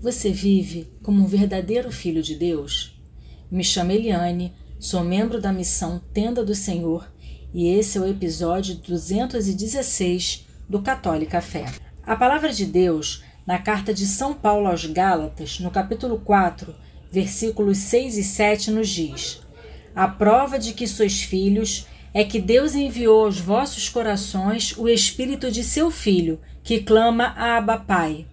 Você vive como um verdadeiro filho de Deus? Me chamo Eliane, sou membro da missão Tenda do Senhor e esse é o episódio 216 do Católica Fé. A palavra de Deus, na carta de São Paulo aos Gálatas, no capítulo 4, versículos 6 e 7, nos diz: A prova de que sois filhos é que Deus enviou aos vossos corações o espírito de seu filho, que clama a Abba Pai.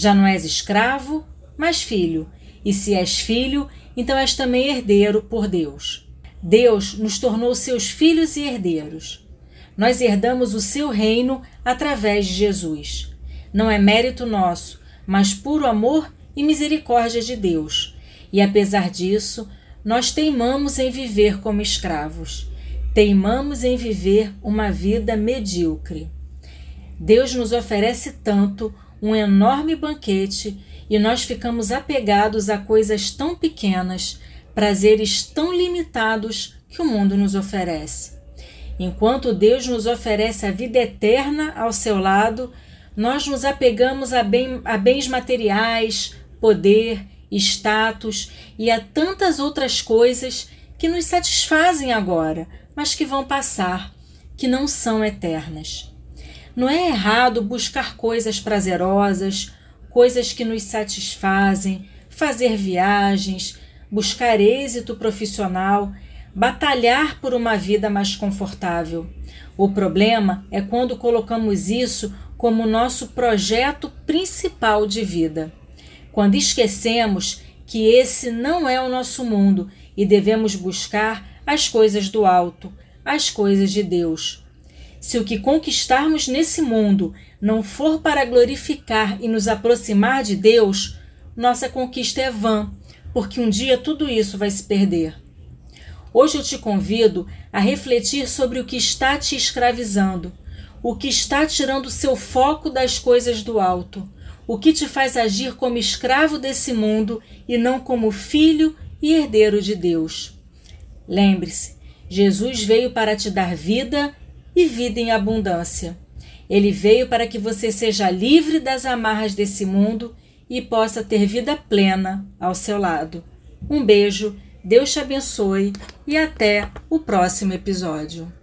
Já não és escravo, mas filho. E se és filho, então és também herdeiro por Deus. Deus nos tornou seus filhos e herdeiros. Nós herdamos o seu reino através de Jesus. Não é mérito nosso, mas puro amor e misericórdia de Deus. E apesar disso, nós teimamos em viver como escravos. Teimamos em viver uma vida medíocre. Deus nos oferece tanto um enorme banquete e nós ficamos apegados a coisas tão pequenas, prazeres tão limitados que o mundo nos oferece. Enquanto Deus nos oferece a vida eterna ao seu lado, nós nos apegamos a, bem, a bens materiais, poder, status e a tantas outras coisas que nos satisfazem agora, mas que vão passar, que não são eternas. Não é errado buscar coisas prazerosas, coisas que nos satisfazem, fazer viagens, buscar êxito profissional, batalhar por uma vida mais confortável. O problema é quando colocamos isso como nosso projeto principal de vida. Quando esquecemos que esse não é o nosso mundo e devemos buscar as coisas do alto, as coisas de Deus. Se o que conquistarmos nesse mundo não for para glorificar e nos aproximar de Deus, nossa conquista é vã, porque um dia tudo isso vai se perder. Hoje eu te convido a refletir sobre o que está te escravizando, o que está tirando seu foco das coisas do alto, o que te faz agir como escravo desse mundo e não como filho e herdeiro de Deus. Lembre-se, Jesus veio para te dar vida e vida em abundância. Ele veio para que você seja livre das amarras desse mundo e possa ter vida plena ao seu lado. Um beijo, Deus te abençoe e até o próximo episódio.